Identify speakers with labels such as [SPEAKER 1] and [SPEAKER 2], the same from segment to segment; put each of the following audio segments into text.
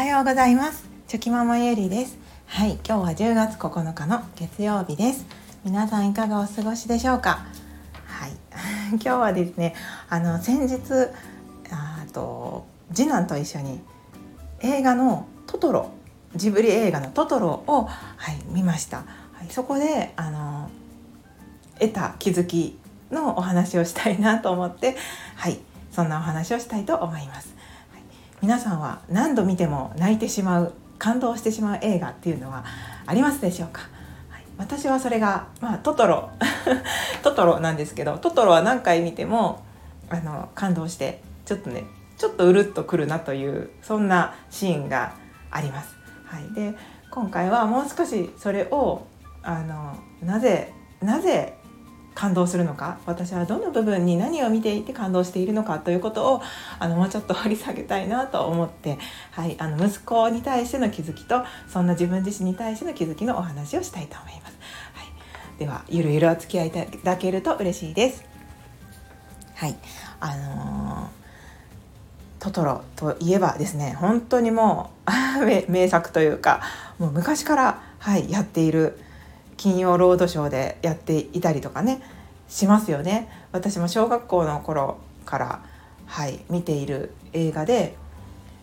[SPEAKER 1] はようございます。チョキママゆりです。はい今日は10月9日の月曜日です。皆さんいかがお過ごしでしょうか？はい。今日はですねあの先日あと次男と一緒に映画のトトロジブリ映画のトトロを、はい、見ました、はい、そこであの得た気づきのお話をしたいなと思ってはいそんなお話をしたいと思います。皆さんは何度見ても泣いてしまう感動してしまう映画っていうのはありますでしょうか、はい、私はそれが、まあ、トトロ。トトロなんですけどトトロは何回見てもあの感動してちょっとねちょっとうるっとくるなというそんなシーンがあります。はい、で今回はもう少しそれをあのなぜなぜ感動するのか私はどの部分に何を見ていて感動しているのかということをあのもうちょっと掘り下げたいなと思って、はい、あの息子に対しての気づきとそんな自分自身に対しての気づきのお話をしたいと思います。はい、ではゆるゆるお付き合いいただけると嬉しいです。はいあのートトロといえばですね本当にもう 名作というかもう昔から、はい、やっている金曜ロードショーでやっていたりとかねしますよね。私も小学校の頃からはい見ている映画で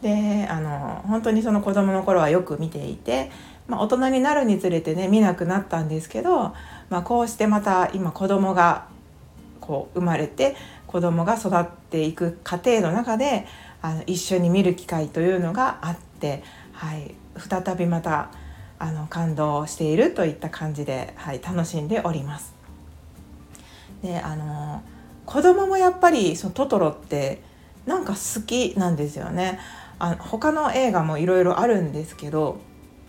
[SPEAKER 1] であの本当にその子供の頃はよく見ていて、まあ、大人になるにつれてね見なくなったんですけど、まあ、こうしてまた今子供がこう生まれて子供が育っていく過程の中であの一緒に見る機会というのがあって、はい、再びまたあの感動しているといった感じで、はい、楽しんでおります。であの子供もやっぱりそのトトロってなんか好きなんですよね。あ他の映画もいろいろあるんですけど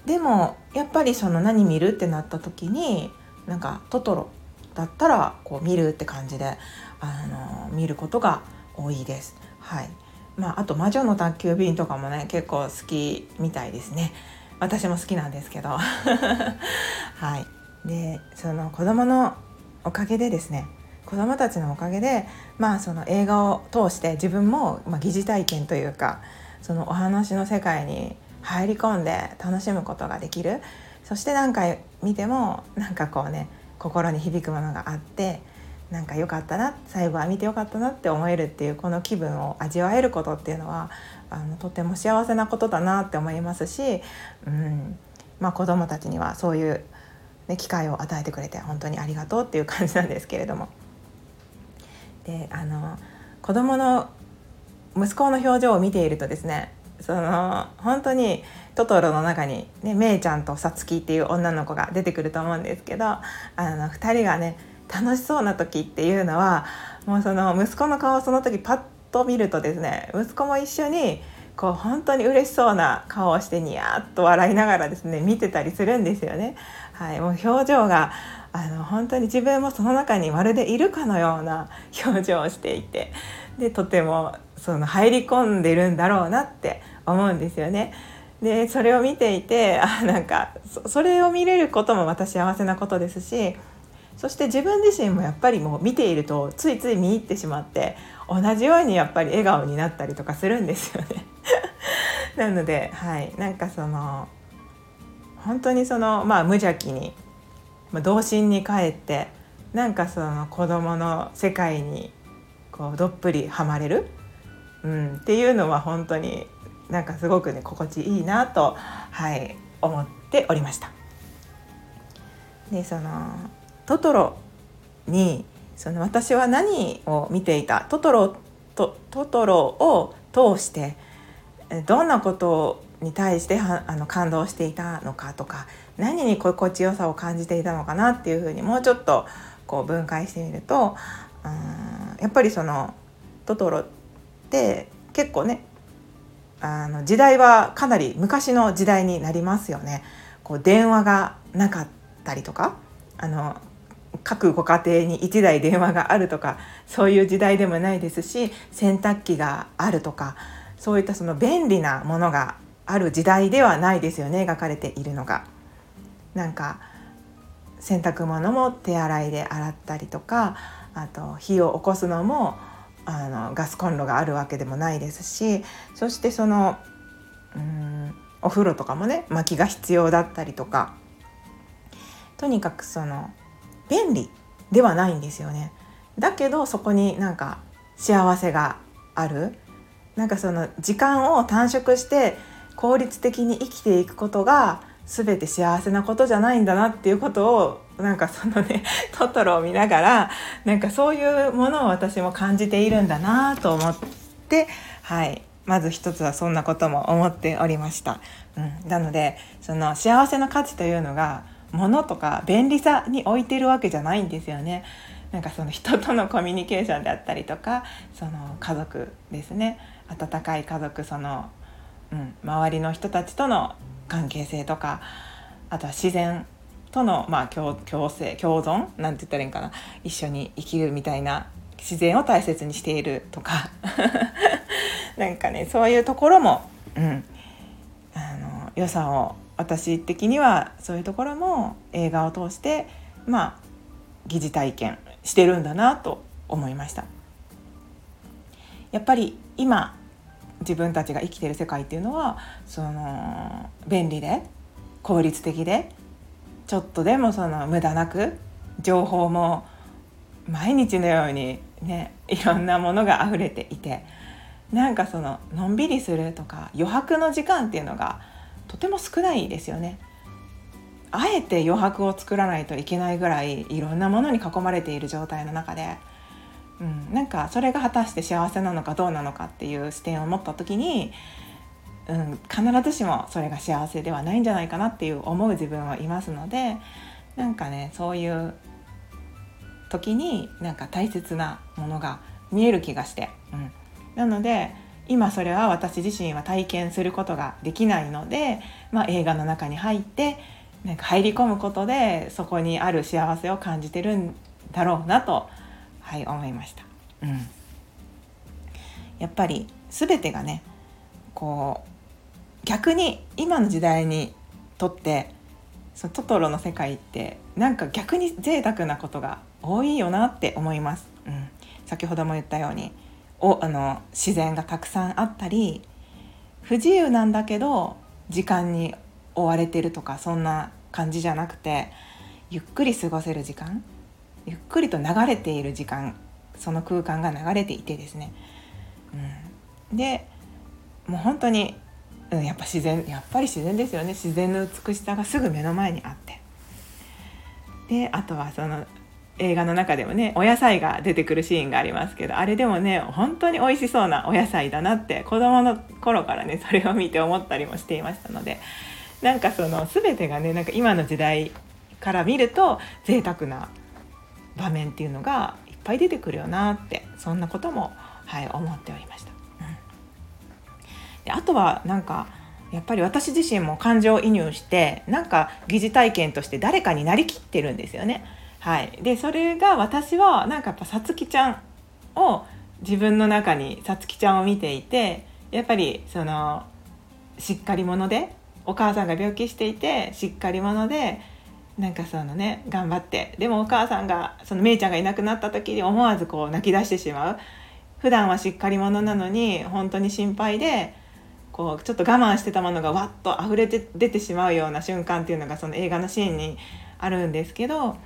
[SPEAKER 1] でもやっぱりその何見るってなった時になんかトトロだったらこう見るって感じであの見ることが多いです。はいまあ、あと「魔女の宅急便」とかもね結構好きみたいですね。私も好きなんですけど。はい。でその子供のおかげでですね子供たちのおかげでまあその映画を通して自分も、まあ、疑似体験というかそのお話の世界に入り込んで楽しむことができる。そして何回見てもなんかこうね心に響くものがあってなんか良かったな最後は見てよかったなって思えるっていうこの気分を味わえることっていうのはあのとても幸せなことだなって思いますし、うんまあ、子どもたちにはそういう、ね、機会を与えてくれて本当にありがとうっていう感じなんですけれども。であの子供の息子の表情を見ているとですねその本当にトトロの中に、ね、めいちゃんとさつきっていう女の子が出てくると思うんですけどあの2人がね楽しそうな時っていうのはもうその息子の顔をその時パッと見るとですね息子も一緒にこう本当に嬉しそうな顔をしてニヤッと笑いながらですね見てたりするんですよね。はい、もう表情があの本当に自分もその中にまるでいるかのような 表情をしていてでとてもその入り込んでるんだろうなって思うんですよね。でそれを見ていてあなんかそれを見れることもまた幸せなことですしそして自分自身もやっぱりもう見ているとついつい見入ってしまって同じようにやっぱり笑顔になったりとかするんですよね なのではいなんかその本当にそのまあ無邪気に、まあ、童心に帰ってなんかその子供の世界にこうどっぷりはまれる、うん、っていうのは本当になんかすごくね心地いいなと、はい、思っておりました。でそのトトロにその私は何を見ていた？トトロとトトロを通してどんなことに対してはあの感動していたのかとか何に心地よさを感じていたのかな？っていうふうにもうちょっとこう分解してみるとうんやっぱりそのトトロって結構ねあの時代はかなり昔の時代になりますよね。こう電話がなかったりとかあの各ご家庭に1台電話があるとかそういう時代でもないですし洗濯機があるとかそういったその便利なものがある時代ではないですよね描かれているのが。なんか洗濯物も手洗いで洗ったりとかあと火を起こすのもあのガスコンロがあるわけでもないですしそしてそのうんお風呂とかもね薪が必要だったりとかとにかくその便利ではないんですよね。だけどそこになんか幸せがあるなんかその時間を短縮して効率的に生きていくことが全て幸せなことじゃないんだなっていうことをなんかそのね トトロを見ながらなんかそういうものを私も感じているんだなと思ってはいまず一つはそんなことも思っておりました。うん、なのでその幸せの価値というのが物とか便利さに置いてるわけじゃないんですよね。なんかその人とのコミュニケーションであったりとかその家族ですね。温かい家族その、うん、周りの人たちとの関係性とかあとは自然との、まあ、共共生共存？なんて言ったらいいんかな？一緒に生きるみたいな自然を大切にしているとか。なんかねそういうところも、うん、あの良さを私的にはそういうところも映画を通してまあ疑似体験してるんだなと思いました。やっぱり今自分たちが生きてる世界っていうのはその便利で効率的でちょっとでもその無駄なく情報も毎日のようにねいろんなものが溢れていてなんかそののんびりするとか余白の時間っていうのがとても少ないですよね。あえて余白を作らないといけないぐらいいろんなものに囲まれている状態の中で。うん、なんかそれが果たして幸せなのかどうなのかっていう視点を持った時に、うん、必ずしもそれが幸せではないんじゃないかなっていう思う自分はいますのでなんかねそういう時になんか大切なものが見える気がして、うん、なので今それは私自身は体験することができないので、まあ、映画の中に入ってなんか入り込むことでそこにある幸せを感じてるんだろうなとはい思いました。うん、やっぱり全てがねこう逆に今の時代にとってそのトトロの世界ってなんか逆に贅沢なことが多いよなって思います。うん、先ほども言ったようにおあの自然がたくさんあったり不自由なんだけど時間に追われてるとかそんな感じじゃなくてゆっくり過ごせる時間ゆっくりと流れている時間その空間が流れていてですね、うん、でもう本当に、うん、やっぱ自然やっぱり自然ですよね。自然の美しさがすぐ目の前にあって。であとはその映画の中でもねお野菜が出てくるシーンがありますけどあれでもね本当に美味しそうなお野菜だなって子供の頃からね それを見て思ったりもしていましたのでなんかその全てがねなんか今の時代から見ると贅沢な場面っていうのがいっぱい出てくるよなってそんなことも、はい、思っておりました。であとはなんかやっぱり私自身も感情移入してなんか疑似体験として誰かになりきってるんですよね。はい、でそれが私はなんかやっぱさつきちゃんを自分の中にさつきちゃんを見ていてやっぱりそのしっかり者でお母さんが病気していてしっかり者でなんかそのね頑張ってでもお母さんがそのめいちゃんがいなくなった時に思わずこう泣き出してしまう。普段はしっかり者なのに本当に心配でこうちょっと我慢してたものがわっと溢れて出てしまうような瞬間っていうのがその映画のシーンにあるんですけど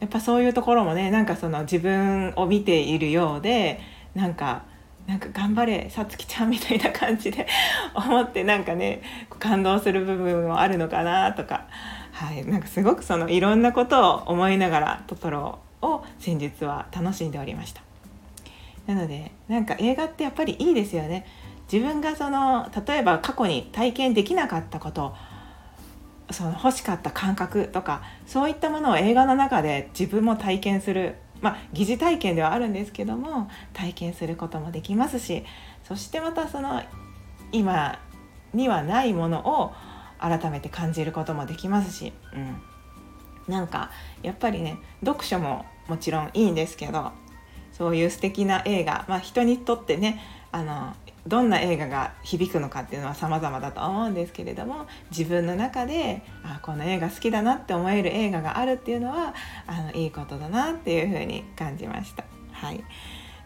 [SPEAKER 1] やっぱそういうところもねなんかその自分を見ているようでなんかなんか頑張れさつきちゃんみたいな感じで 思ってなんかね感動する部分もあるのかなとか。はい、なんかすごくそのいろんなことを思いながらトトロを先日は楽しんでおりました。なのでなんか映画ってやっぱりいいですよね。自分がその例えば過去に体験できなかったことその欲しかった感覚とかそういったものを映画の中で自分も体験する。まあ疑似体験ではあるんですけども体験することもできますしそしてまたその今にはないものを改めて感じることもできますし、うん、なんかやっぱりね読書ももちろんいいんですけどそういう素敵な映画、まあ、人にとってねあのどんな映画が響くのかっていうのは様々だと思うんですけれども自分の中であこの映画好きだなって思える映画があるっていうのはあのいいことだなっていうふうに感じました。はい、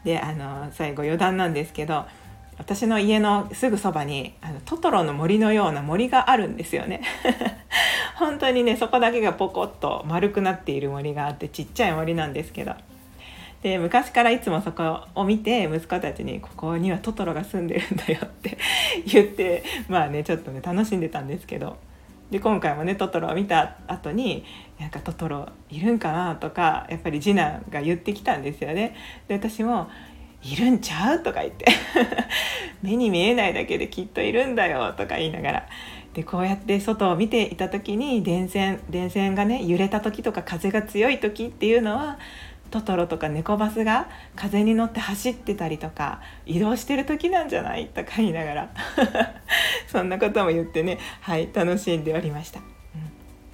[SPEAKER 1] であの最後余談なんですけど私の家のすぐそばにあのトトロの森のような森があるんですよね 本当にねそこだけがポコッと丸くなっている森があってちっちゃい森なんですけどで昔からいつもそこを見て息子たちに「ここにはトトロが住んでるんだよ」って 言ってまあねちょっとね楽しんでたんですけどで今回もねトトロを見た後に「なんかトトロいるんかな?」とかやっぱり次男が言ってきたんですよね。で私もいるんちゃうとか言って 目に見えないだけできっといるんだよとか言いながらでこうやって外を見ていた時に電線電線がね揺れた時とか風が強い時っていうのはトトロとかネコバスが風に乗って走ってたりとか移動してる時なんじゃないとか言いながら そんなことも言ってねはい楽しんでおりました、うん、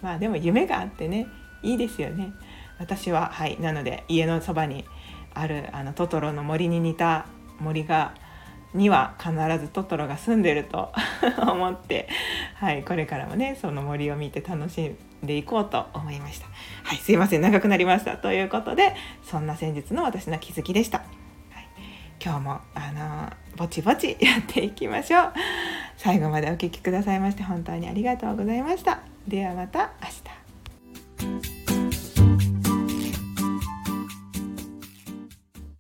[SPEAKER 1] まあでも夢があってねいいですよね。私ははいなので家のそばにあるあのトトロの森に似た森がには必ずトトロが住んでると 思って、はい、これからもねその森を見て楽しんでいこうと思いました。はい、すいません長くなりましたということでそんな先日の私の気づきでした。はい、今日もあのぼちぼち やっていきましょう。最後までお聴きくださいまして本当にありがとうございました。ではまた明日。